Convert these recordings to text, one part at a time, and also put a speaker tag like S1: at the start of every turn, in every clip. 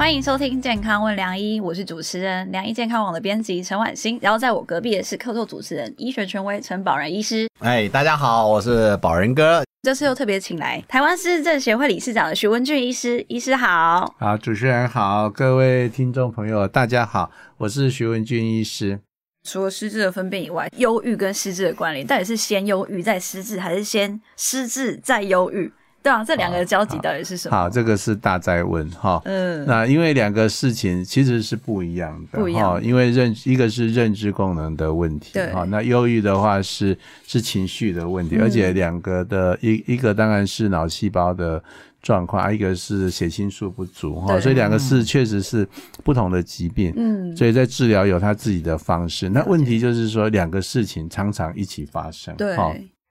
S1: 欢迎收听《健康问良医》，我是主持人良医健康网的编辑陈婉欣，然后在我隔壁的是客座主持人、医学权威陈宝仁医师。
S2: 哎，大家好，我是宝仁哥。
S1: 这次又特别请来台湾失智症协会理事长的徐文俊医师，医师好。
S3: 好，主持人好，各位听众朋友大家好，我是徐文俊医师。
S1: 除了失智的分辨以外，忧郁跟失智的关联，到底是先忧郁再失智，还是先失智再忧郁？对啊，这两个交集到底是什么？
S3: 好，这个是大在问哈。嗯，那因为两个事情其实是不一样的，
S1: 不一样。
S3: 因为认一个是认知功能的问题，
S1: 对
S3: 哈。那忧郁的话是是情绪的问题，而且两个的一一个当然是脑细胞的状况，一个是血清素不足哈。所以两个是确实是不同的疾病。嗯，所以在治疗有他自己的方式。那问题就是说两个事情常常一起发生。
S1: 对。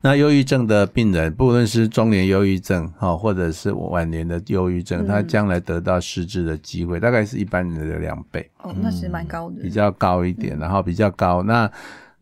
S3: 那忧郁症的病人，不论是中年忧郁症哈，或者是晚年的忧郁症，他将来得到失智的机会，大概是一般人的两倍。
S1: 哦，那是蛮高的，
S3: 比较高一点，然后比较高。那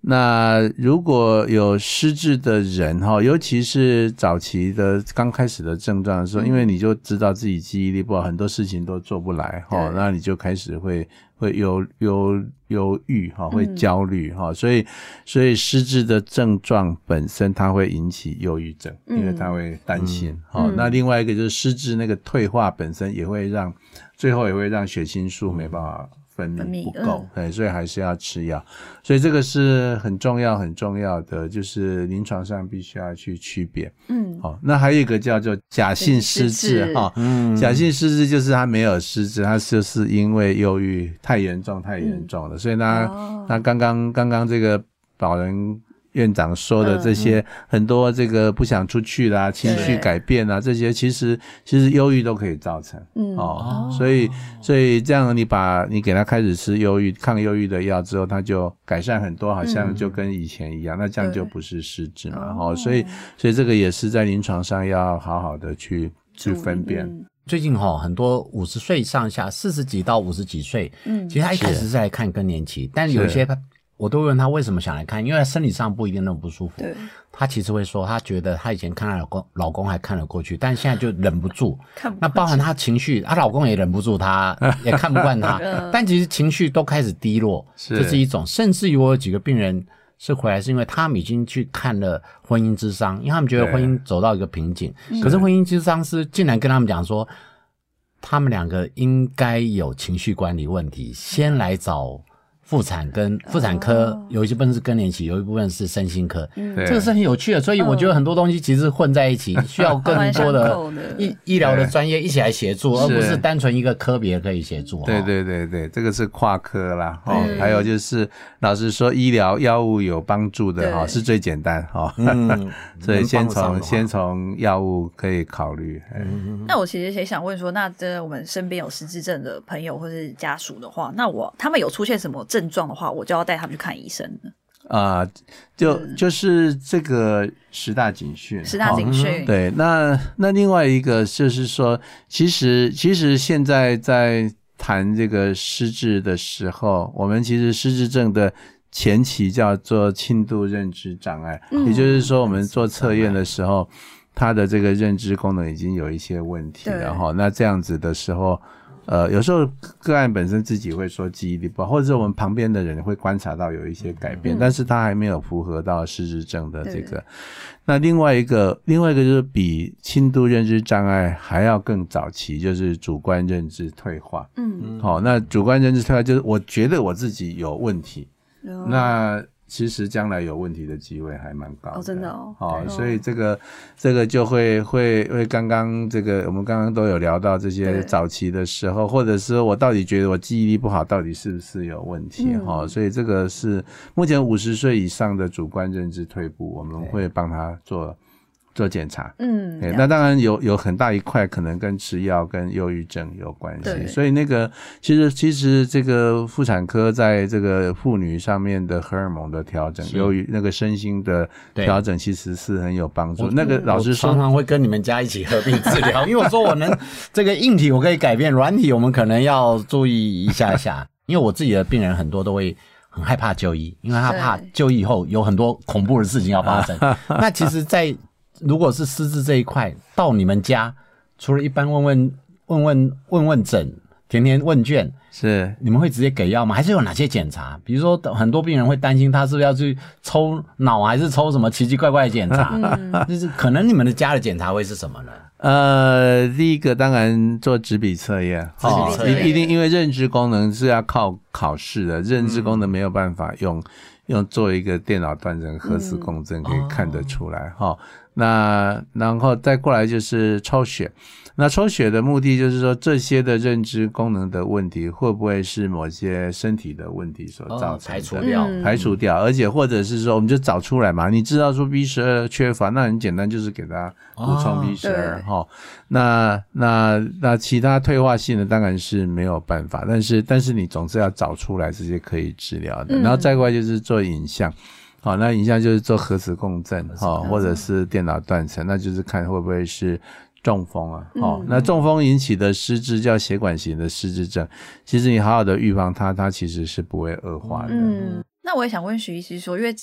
S3: 那如果有失智的人哈，尤其是早期的刚开始的症状的时候，因为你就知道自己记忆力不好，很多事情都做不来哈，那你就开始会。会忧忧忧郁哈，会焦虑哈，所以所以失智的症状本身它会引起忧郁症，因为它会担心哈。那另外一个就是失智那个退化本身也会让最后也会让血清素没办法。分泌不够，对，所以还是要吃药，所以这个是很重要、很重要的，就是临床上必须要去区别。嗯，好，那还有一个叫做假性失智哈，嗯，假性失智就是他没有失智，他就是因为忧郁太严重、太严重了，所以呢，那刚刚刚刚这个老人。院长说的这些很多，这个不想出去啦，情绪改变啊，这些其实其实忧郁都可以造成，嗯。哦，所以所以这样你把你给他开始吃忧郁抗忧郁的药之后，他就改善很多，好像就跟以前一样，那这样就不是失智嘛，哦，所以所以这个也是在临床上要好好的去去分辨。
S2: 最近哈很多五十岁上下，四十几到五十几岁，嗯，其实他一开始是在看更年期，但有些他。我都问他为什么想来看，因为生理上不一定那么不舒服。
S1: 对，
S2: 他其实会说，他觉得他以前看他老公，老公还看得过去，但现在就忍不住。
S1: 看
S2: 那包含他情绪，她老公也忍不住，他 也看不惯他。但其实情绪都开始低落，这是一种。甚至于我有几个病人是回来，是因为他们已经去看了婚姻之商，因为他们觉得婚姻走到一个瓶颈。可是婚姻之商是竟然跟他们讲说，他们两个应该有情绪管理问题，先来找。妇产跟妇产科有一些部分是更年期，有一部分是身心科，这个是很有趣的。所以我觉得很多东西其实混在一起，需要更多的医医疗的专业一起来协助，而不是单纯一个科别可以协助。
S3: 对对对对，这个是跨科啦。哦，还有就是老实说，医疗药物有帮助的哈，是最简单哈。所以先从先从药物可以考虑。
S1: 那我其实也想问说，那这我们身边有失智症的朋友或是家属的话，那我他们有出现什么？症状的话，我就要带他们去看医生了。
S3: 啊，就就是这个十大警讯，
S1: 十大警讯。
S3: 对，那那另外一个就是说，其实其实现在在谈这个失智的时候，我们其实失智症的前期叫做轻度认知障碍，也就是说，我们做测验的时候，他的这个认知功能已经有一些问题了哈。那这样子的时候。呃，有时候个案本身自己会说记忆力不好，或者是我们旁边的人会观察到有一些改变，但是他还没有符合到失智症的这个。那另外一个，另外一个就是比轻度认知障碍还要更早期，就是主观认知退化。嗯，好，那主观认知退化就是我觉得我自己有问题，那。其实将来有问题的机会还蛮高
S1: 的，真的哦。
S3: 好，所以这个这个就会会会刚刚这个我们刚刚都有聊到这些早期的时候，或者是我到底觉得我记忆力不好，到底是不是有问题？哈，所以这个是目前五十岁以上的主观认知退步，我们会帮他做做检查，
S1: 嗯，
S3: 那当然有有很大一块可能跟吃药跟忧郁症有关系，所以那个其实其实这个妇产科在这个妇女上面的荷尔蒙的调整，由于那个身心的调整，其实是很有帮助。那个老师
S2: 常常会跟你们家一起合并治疗，因为我说我能这个硬体我可以改变，软体我们可能要注意一下下，因为我自己的病人很多都会很害怕就医，因为他怕就医以后有很多恐怖的事情要发生。那其实，在如果是失智这一块，到你们家，除了一般问问问问问问诊、填填问卷，
S3: 是
S2: 你们会直接给药吗？还是有哪些检查？比如说，很多病人会担心他是不是要去抽脑，还是抽什么奇奇怪怪的检查？就是可能你们的家的检查会是什么呢？
S3: 呃，第一个当然做纸笔测验，
S2: 哦，
S3: 一定因为认知功能是要靠考试的，认知功能没有办法用用做一个电脑断层、核磁共振可以看得出来，哈。那然后再过来就是抽血，那抽血的目的就是说这些的认知功能的问题会不会是某些身体的问题所造成？
S2: 排除掉，
S3: 排除掉，而且或者是说我们就找出来嘛？你知道说 B 十二缺乏，那很简单，就是给他补充 B 十二哈。那那那其他退化性的当然是没有办法，但是但是你总是要找出来这些可以治疗的。然后再过来就是做影像。好，那影像就是做核磁共振，哈，或者是电脑断层，那就是看会不会是中风啊。哦，那中风引起的失智叫血管型的失智症，其实你好好的预防它，它其实是不会恶化的。
S1: 嗯，那我也想问徐医师说，因为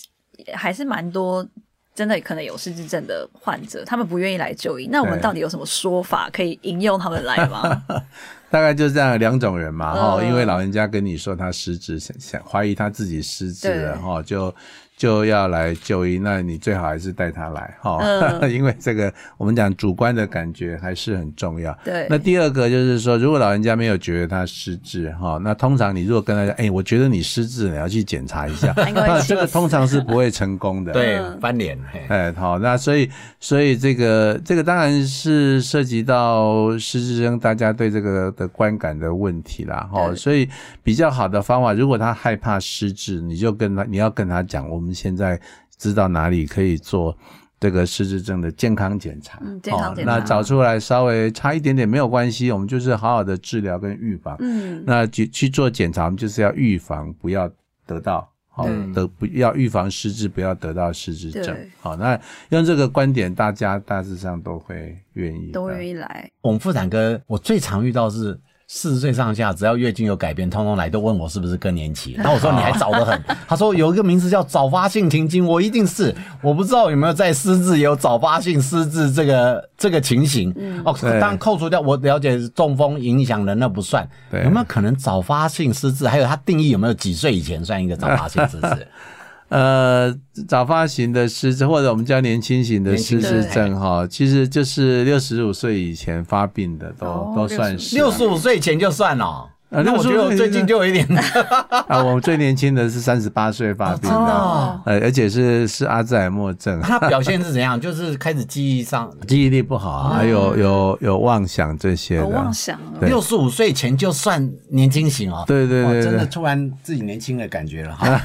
S1: 还是蛮多真的可能有失智症的患者，他们不愿意来就医，那我们到底有什么说法可以引诱他们来吗？
S3: 大概就是这样两种人嘛，哈，因为老人家跟你说他失智，想想怀疑他自己失智了，哈，就。就要来就医，那你最好还是带他来哈，因为这个我们讲主观的感觉还是很重要。
S1: 对。
S3: 那第二个就是说，如果老人家没有觉得他失智哈，那通常你如果跟他讲，哎，我觉得你失智，你要去检查一下，那 这个通常是不会成功的。
S2: 对，翻脸。
S3: 哎，好，那所以所以这个这个当然是涉及到失智症大家对这个的观感的问题啦，哈。所以比较好的方法，如果他害怕失智，你就跟他你要跟他讲我。我们现在知道哪里可以做这个失智症的健康检查，
S1: 健康检查，
S3: 那找出来稍微差一点点没有关系，我们就是好好的治疗跟预防。嗯，那去去做检查，我们就是要预防，不要得到好得不要预防失智，不要得到失智症。好，那用这个观点，大家大致上都会愿意，
S1: 都愿意来。
S2: 我们妇产科，我最常遇到是。四十岁上下，只要月经有改变，通通来都问我是不是更年期。那我说你还早得很。他说有一个名字叫早发性停经，我一定是。我不知道有没有在失智有早发性失智这个这个情形。哦，当然扣除掉我了解中风影响的那不算。有没有可能早发性失智？还有它定义有没有几岁以前算一个早发性失智？
S3: 呃，早发型的失智，或者我们叫年轻型的失智症，哈，其实就是六十五岁以前发病的，都都算是。
S2: 六十五岁前就算了。那我觉得我最近就有一点
S3: 啊，我最年轻的是三十八岁发病的，呃，而且是是阿兹海默症。
S2: 他表现是怎样？就是开始记忆上
S3: 记忆力不好，还有有有妄想这些的。
S1: 妄想，
S2: 六十五岁前就算年轻型哦。
S3: 对对对，
S2: 真的突然自己年轻的感觉了哈。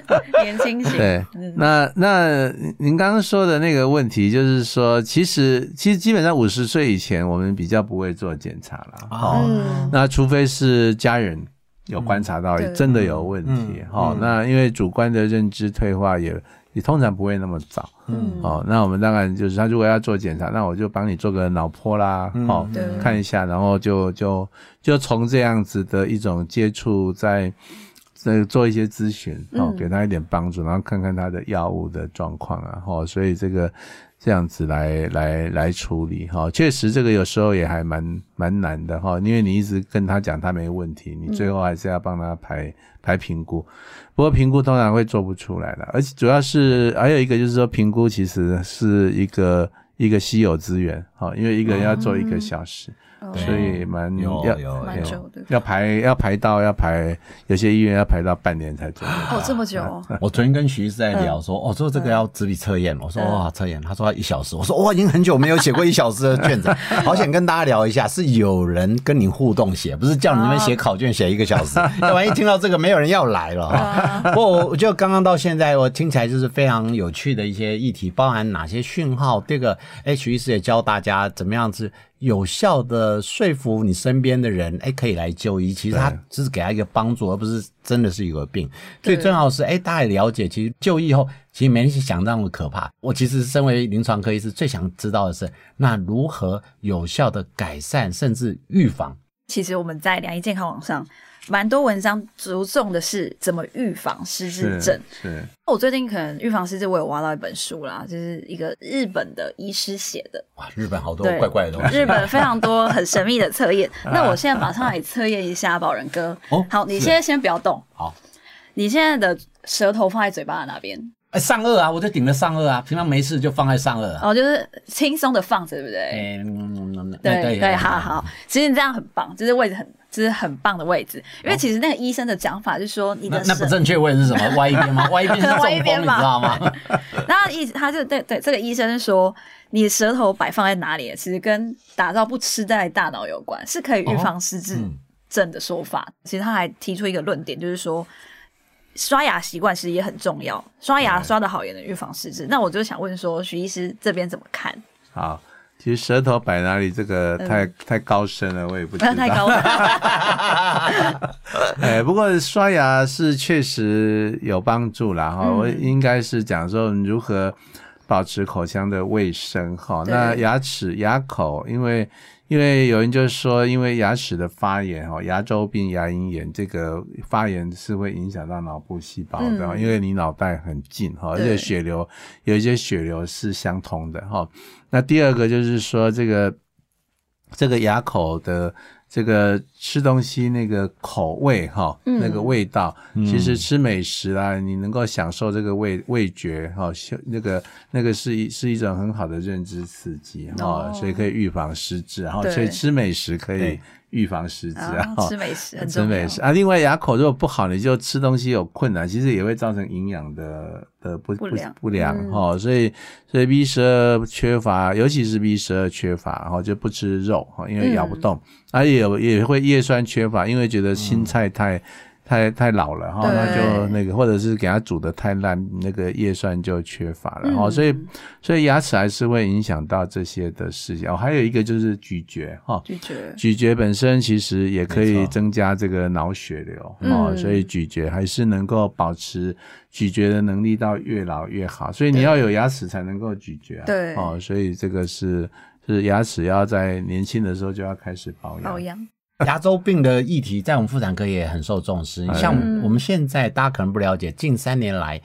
S1: 年轻型。
S3: 对，那那您刚刚说的那个问题，就是说，其实其实基本上五十岁以前，我们比较不会做检查了。哦，那。除非是家人有观察到真的有问题，哦，那因为主观的认知退化也也通常不会那么早，嗯，哦，那我们当然就是他如果要做检查，那我就帮你做个脑波啦，好，看一下，然后就就就从这样子的一种接触，在在做一些咨询，哦，给他一点帮助，然后看看他的药物的状况啊，哦，所以这个。这样子来来来处理哈，确实这个有时候也还蛮蛮难的哈，因为你一直跟他讲他没问题，你最后还是要帮他排排评估，不过评估通常会做不出来的，而且主要是还有一个就是说评估其实是一个一个稀有资源哈，因为一个人要做一个小时，所以蛮
S2: 有
S3: 要
S2: 有
S1: 蛮久的。
S3: 要排要排到要排，有些医院要排到半年才做。
S1: 哦，这么久。
S2: 我昨天跟徐医师在聊说，哦，说这个要纸笔测验，我说哇测验，他说要一小时，我说哇已经很久没有写过一小时的卷子，好想跟大家聊一下，是有人跟你互动写，不是叫你们写考卷写一个小时，要万一听到这个没有人要来了哈。不过我就刚刚到现在，我听起来就是非常有趣的一些议题，包含哪些讯号？这个哎，徐医师也教大家怎么样子。有效的说服你身边的人，哎，可以来就医。其实他只是给他一个帮助，而不是真的是有个病。最重要是，哎，大家也了解，其实就医后，其实没你想那么可怕。我其实身为临床科医师，最想知道的是，那如何有效的改善甚至预防？
S1: 其实我们在良医健康网上。蛮多文章着重的是怎么预防失智症。
S3: 是，
S1: 我最近可能预防失智，我有挖到一本书啦，就是一个日本的医师写的。
S2: 哇，日本好多怪怪的东西。
S1: 日本非常多很神秘的测验。那我现在马上来测验一下宝仁哥。哦，好，你现在先不要动。
S2: 好，
S1: 你现在的舌头放在嘴巴的哪边？
S2: 哎，上颚啊，我就顶着上颚啊，平常没事就放在上颚。
S1: 啊哦，就是轻松的放着，对不对？嗯，对对，好好，其实你这样很棒，就是位置很。这是很棒的位置，因为其实那个医生的讲法是说，你的
S2: 那不正确位置是什么？歪一边吗？歪一边是中风，你知道吗？
S1: 然后意思他就对对这个医生说，你的舌头摆放在哪里，其实跟打造不吃在大脑有关，是可以预防失智症的说法。其实他还提出一个论点，就是说刷牙习惯其实也很重要，刷牙刷的好也能预防失智。那我就想问说，徐医师这边怎么看？
S3: 好。其实舌头摆哪里，这个太太高深了，我也不知道。
S1: 太高了。
S3: 哎，不过刷牙是确实有帮助啦。哈。我应该是讲说如何保持口腔的卫生哈。那牙齿、牙口，因为。因为有人就是说，因为牙齿的发炎哦，牙周病、牙龈炎，这个发炎是会影响到脑部细胞的，因为你脑袋很近哈，而且血流有一些血流是相通的哈。那第二个就是说，这个这个牙口的。这个吃东西那个口味哈，那个味道，其实吃美食啦，你能够享受这个味味觉哈，那个那个是一是一种很好的认知刺激哈，所以可以预防失智，然后所以吃美食可以。预防失智啊，
S1: 吃美食，
S3: 吃美食。啊。另外，牙口如果不好，你就吃东西有困难，其实也会造成营养的的不不不良。哈。所以，所以 B 十二缺乏，尤其是 B 十二缺乏，然后就不吃肉哈，因为咬不动，而且有也会叶酸缺乏，因为觉得青菜太。太太老了哈，那就那个，或者是给它煮的太烂，那个叶酸就缺乏了哈，所以所以牙齿还是会影响到这些的事情哦。还有一个就是咀嚼哈，
S1: 咀嚼
S3: 咀嚼本身其实也可以增加这个脑血流哦，所以咀嚼还是能够保持咀嚼的能力到越老越好。所以你要有牙齿才能够咀嚼，
S1: 对
S3: 哦，所以这个是是牙齿要在年轻的时候就要开始保养。
S1: 保养。
S2: 牙周病的议题在我们妇产科也很受重视。像我们现在大家可能不了解，近三年来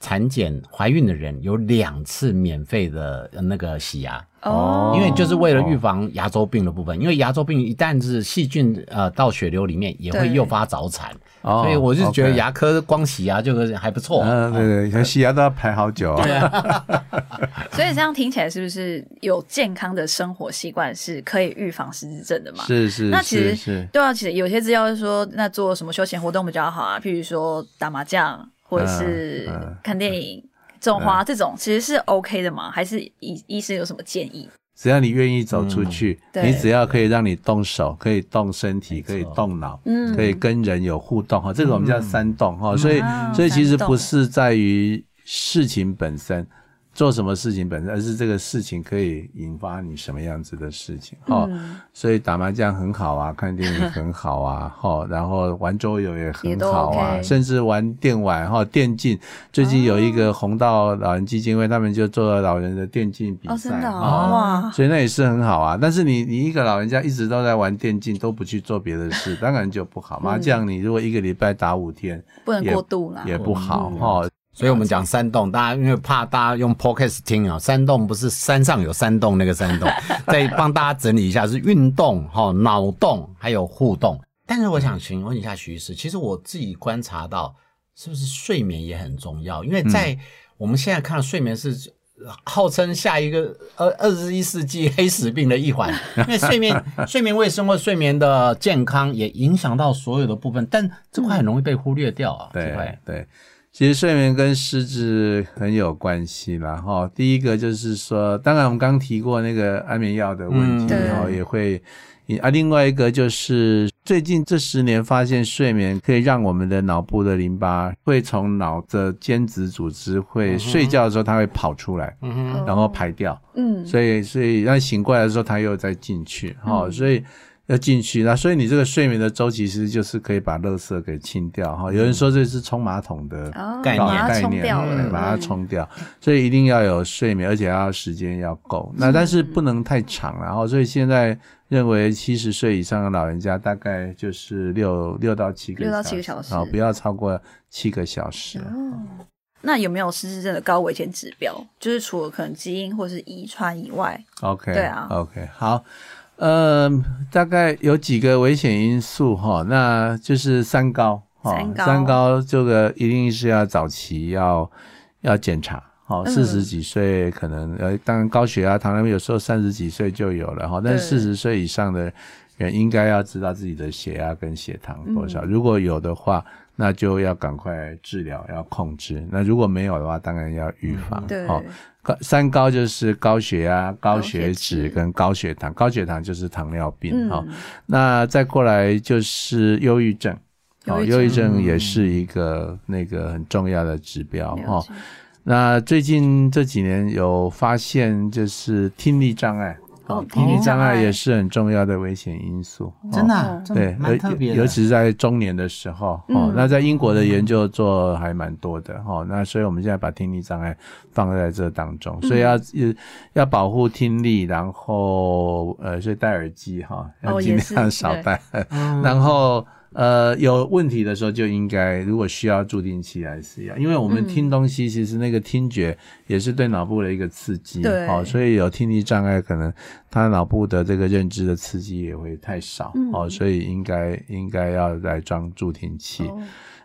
S2: 产检怀孕的人有两次免费的那个洗牙。哦，因为就是为了预防牙周病的部分，因为牙周病一旦是细菌呃到血流里面，也会诱发早产，所以我就觉得牙科光洗牙就是还不错。
S3: 嗯，对对，洗牙都要排好久。
S1: 对啊，所以这样听起来是不是有健康的生活习惯是可以预防失智症的嘛？
S3: 是是，
S1: 那其实对啊，其实有些资料是说，那做什么休闲活动比较好啊？譬如说打麻将，或者是看电影。种花这种其实是 OK 的吗？还是医医生有什么建议？
S3: 只要你愿意走出去，你只要可以让你动手，可以动身体，可以动脑，嗯，可以跟人有互动哈，这个我们叫三动哈。所以，所以其实不是在于事情本身。做什么事情本身，而是这个事情可以引发你什么样子的事情哈。所以打麻将很好啊，看电影很好啊，哈，然后玩桌游也很好啊，甚至玩电玩哈，电竞。最近有一个红道老人基金会，他们就做了老人的电竞比赛
S1: 啊，
S3: 所以那也是很好啊。但是你你一个老人家一直都在玩电竞，都不去做别的事，当然就不好。麻将你如果一个礼拜打五天，
S1: 不能过度了，
S3: 也不好哈。
S2: 所以我们讲山洞，大家因为怕大家用 podcast 听啊，山洞不是山上有山洞那个山洞，再帮大家整理一下，是运动哈、脑洞还有互动。但是我想询问一下徐医师，其实我自己观察到，是不是睡眠也很重要？因为在我们现在看到睡眠是号称下一个二二十一世纪黑死病的一环，因为睡眠睡眠卫生或睡眠的健康也影响到所有的部分，但这块很容易被忽略掉啊。
S3: 对对，其实睡眠跟失智很有关系啦。哈。第一个就是说，当然我们刚提过那个安眠药的问题，然后也会。啊，另外一个就是最近这十年发现，睡眠可以让我们的脑部的淋巴会从脑的间质组织会睡觉的时候，它会跑出来，然后排掉，嗯，所以所以让醒过来的时候，它又再进去，哈，所以。要进去，那所以你这个睡眠的周期其实就是可以把垃圾给清掉哈。有人说这是冲马桶的概念，概念，把它冲掉。所以一定要有睡眠，而且要时间要够。那但是不能太长，然后所以现在认为七十岁以上的老人家大概就是六六到七个
S1: 六到七个小时，
S3: 然后不要超过七个小时。
S1: 那有没有失智症的高危险指标？就是除了可能基因或是遗传以外
S3: ，OK，
S1: 对啊
S3: ，OK，好。呃，大概有几个危险因素哈，那就是三高哈，三高这个一定是要早期要要检查，好，四十几岁可能呃，当然高血压、糖尿病有时候三十几岁就有了哈，但是四十岁以上的人应该要知道自己的血压跟血糖多少，如果有的话。那就要赶快治疗，要控制。那如果没有的话，当然要预防。
S1: 对，
S3: 高三高就是高血压、高血脂跟高血糖。高血糖就是糖尿病。哈，那再过来就是忧郁症。哦，忧郁症也是一个那个很重要的指标。哈，那最近这几年有发现，就是听力障碍。
S1: 哦，
S3: 听力障碍也是很重要的危险因素，
S2: 真的，
S3: 对，尤其是在中年的时候，哦，那在英国的研究做还蛮多的，哦，那所以我们现在把听力障碍放在这当中，所以要要保护听力，然后呃，所以戴耳机哈，要尽量少戴，然后。呃，有问题的时候就应该，如果需要助听器还是要，因为我们听东西，其实那个听觉也是对脑部的一个刺激，
S1: 对，
S3: 所以有听力障碍，可能他脑部的这个认知的刺激也会太少，哦，所以应该应该要来装助听器。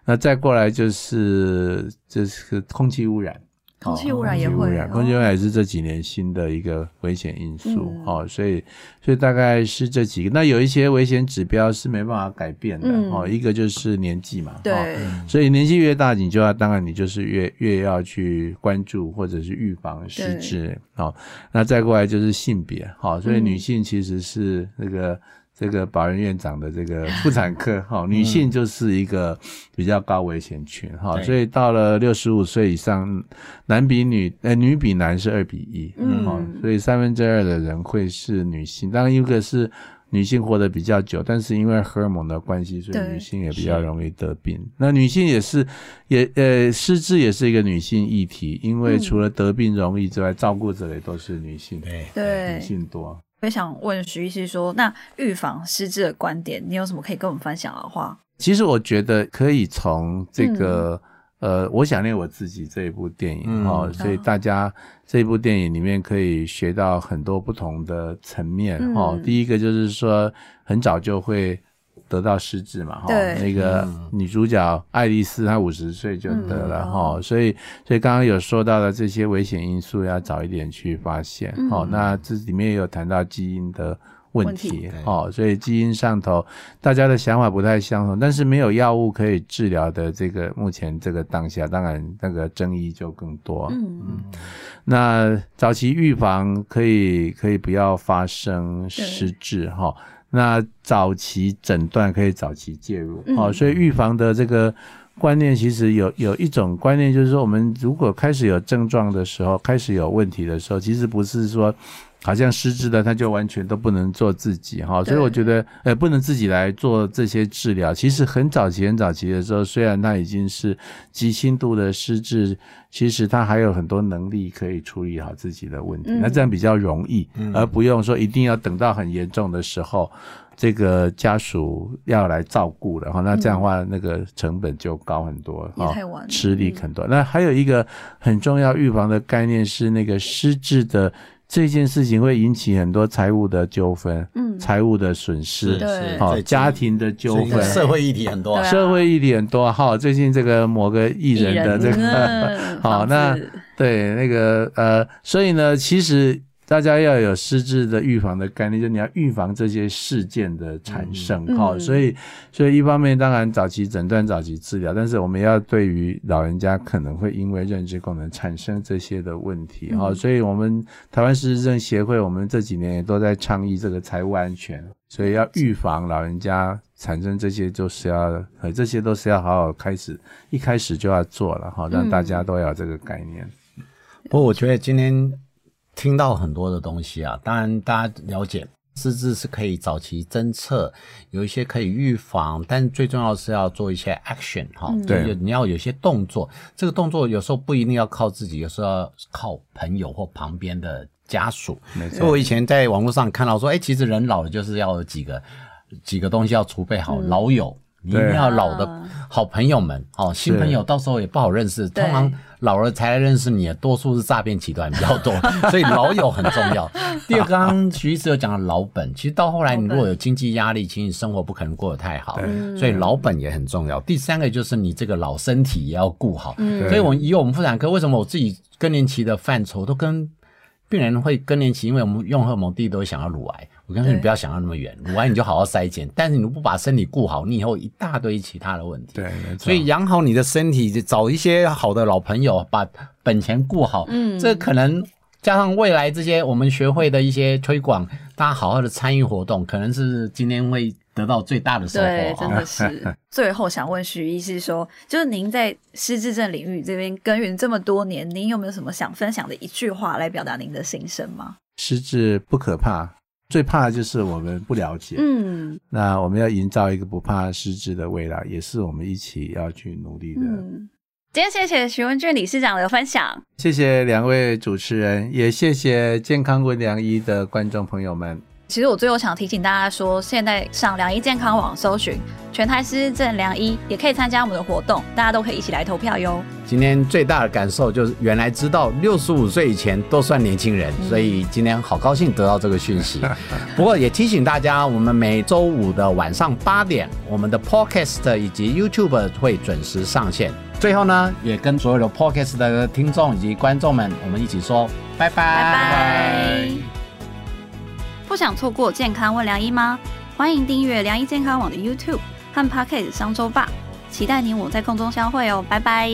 S3: 那再过来就是就是空气污染。
S1: 空气污染也会，
S3: 空气污染也是这几年新的一个危险因素哦，所以所以大概是这几个。那有一些危险指标是没办法改变的哦，一个就是年纪嘛，
S1: 对，
S3: 所以年纪越大，你就要当然你就是越越要去关注或者是预防失智哦。那再过来就是性别，好，所以女性其实是那个。这个保人院长的这个妇产科 哈，女性就是一个比较高危险群哈，所以到了六十五岁以上，男比女，呃，女比男是二比一，嗯，所以三分之二的人会是女性。当然，一个是女性活得比较久，但是因为荷尔蒙的关系，所以女性也比较容易得病。那女性也是，也呃，失智也是一个女性议题，因为除了得病容易之外，照顾者也都是女性，
S1: 对，
S3: 女性多。
S1: 我想问徐医师说，那预防失智的观点，你有什么可以跟我们分享的话？
S3: 其实我觉得可以从这个呃，我想念我自己这一部电影哦，所以大家这一部电影里面可以学到很多不同的层面哦。第一个就是说，很早就会。得到失智嘛？哈，那个女主角爱丽丝她五十岁就得了哈，所以所以刚刚有说到的这些危险因素要早一点去发现哦。那这里面也有谈到基因的问题哦，所以基因上头大家的想法不太相同，但是没有药物可以治疗的这个目前这个当下，当然那个争议就更多。嗯嗯，那早期预防可以可以不要发生失智哈。那早期诊断可以早期介入，哦，所以预防的这个观念其实有有一种观念，就是说我们如果开始有症状的时候，开始有问题的时候，其实不是说。好像失智的他就完全都不能做自己哈，所以我觉得，呃，不能自己来做这些治疗。其实很早期、很早期的时候，虽然他已经是极轻度的失智，其实他还有很多能力可以处理好自己的问题。那这样比较容易，而不用说一定要等到很严重的时候，这个家属要来照顾了哈。那这样的话，那个成本就高很多，
S1: 太晚，
S3: 吃力很多。那还有一个很重要预防的概念是那个失智的。这件事情会引起很多财务的纠纷，嗯，财务的损失，
S1: 对，
S3: 好，家庭的纠纷，
S2: 社会议题很多，
S3: 社会议题很多。好，最近这个某个艺人的这个，好，那对，那个呃，所以呢，其实。大家要有失智的预防的概念，就你要预防这些事件的产生哈。所以，所以一方面当然早期诊断、早期治疗，但是我们要对于老人家可能会因为认知功能产生这些的问题哈。所以我们台湾失智症协会，我们这几年也都在倡议这个财务安全，所以要预防老人家产生这些，就是要呃这些都是要好好开始，一开始就要做了哈，让大家都要这个概念。
S2: 不过我觉得今天。听到很多的东西啊，当然大家了解失智是可以早期侦测，有一些可以预防，但最重要是要做一些 action 哈，
S3: 对，
S2: 你要有些动作，这个动作有时候不一定要靠自己，有时候要靠朋友或旁边的家属。
S3: 没错，
S2: 我以前在网络上看到说，哎，其实人老了就是要有几个几个东西要储备好，老友。你一定要老的好朋友们哦，新朋友到时候也不好认识。通常老了才来认识你的，多数是诈骗集团比较多，所以老友很重要。第二，刚刚徐医师有讲到老本，其实到后来你如果有经济压力，其实你生活不可能过得太好，所以老本也很重要。第三个就是你这个老身体也要顾好。所以，我们以我们妇产科，为什么我自己更年期的范畴都跟病人会更年期，因为我们用荷尔蒙第一都会想要乳癌。我跟你说，你不要想到那么远，乳癌你就好好筛检。但是你不把身体顾好，你以后一大堆其他的问题。
S3: 对，
S2: 所以养好你的身体，找一些好的老朋友，把本钱顾好。嗯，这可能加上未来这些我们学会的一些推广，大家好好的参与活动，可能是今天会得到最大的收获。
S1: 对，真的 是。最后想问徐医师说，就是您在失智症领域这边耕耘这么多年，您有没有什么想分享的一句话来表达您的心声吗？
S3: 失智不可怕。最怕的就是我们不了解，嗯，那我们要营造一个不怕失智的未来，也是我们一起要去努力的。
S1: 今天谢谢徐文俊理事长的分享，
S3: 谢谢两位主持人，也谢谢健康问良医的观众朋友们。
S1: 其实我最后想提醒大家说，现在上良医健康网搜寻全台失智症良医，也可以参加我们的活动，大家都可以一起来投票哟。
S2: 今天最大的感受就是，原来知道六十五岁以前都算年轻人，所以今天好高兴得到这个讯息。不过也提醒大家，我们每周五的晚上八点，我们的 Podcast 以及 YouTube 会准时上线。最后呢，也跟所有的 Podcast 的听众以及观众们，我们一起说拜拜
S1: 拜拜。不想错过健康问良医吗？欢迎订阅良医健康网的 YouTube 和 Podcast 商周吧。期待你我在空中相会哦，拜拜。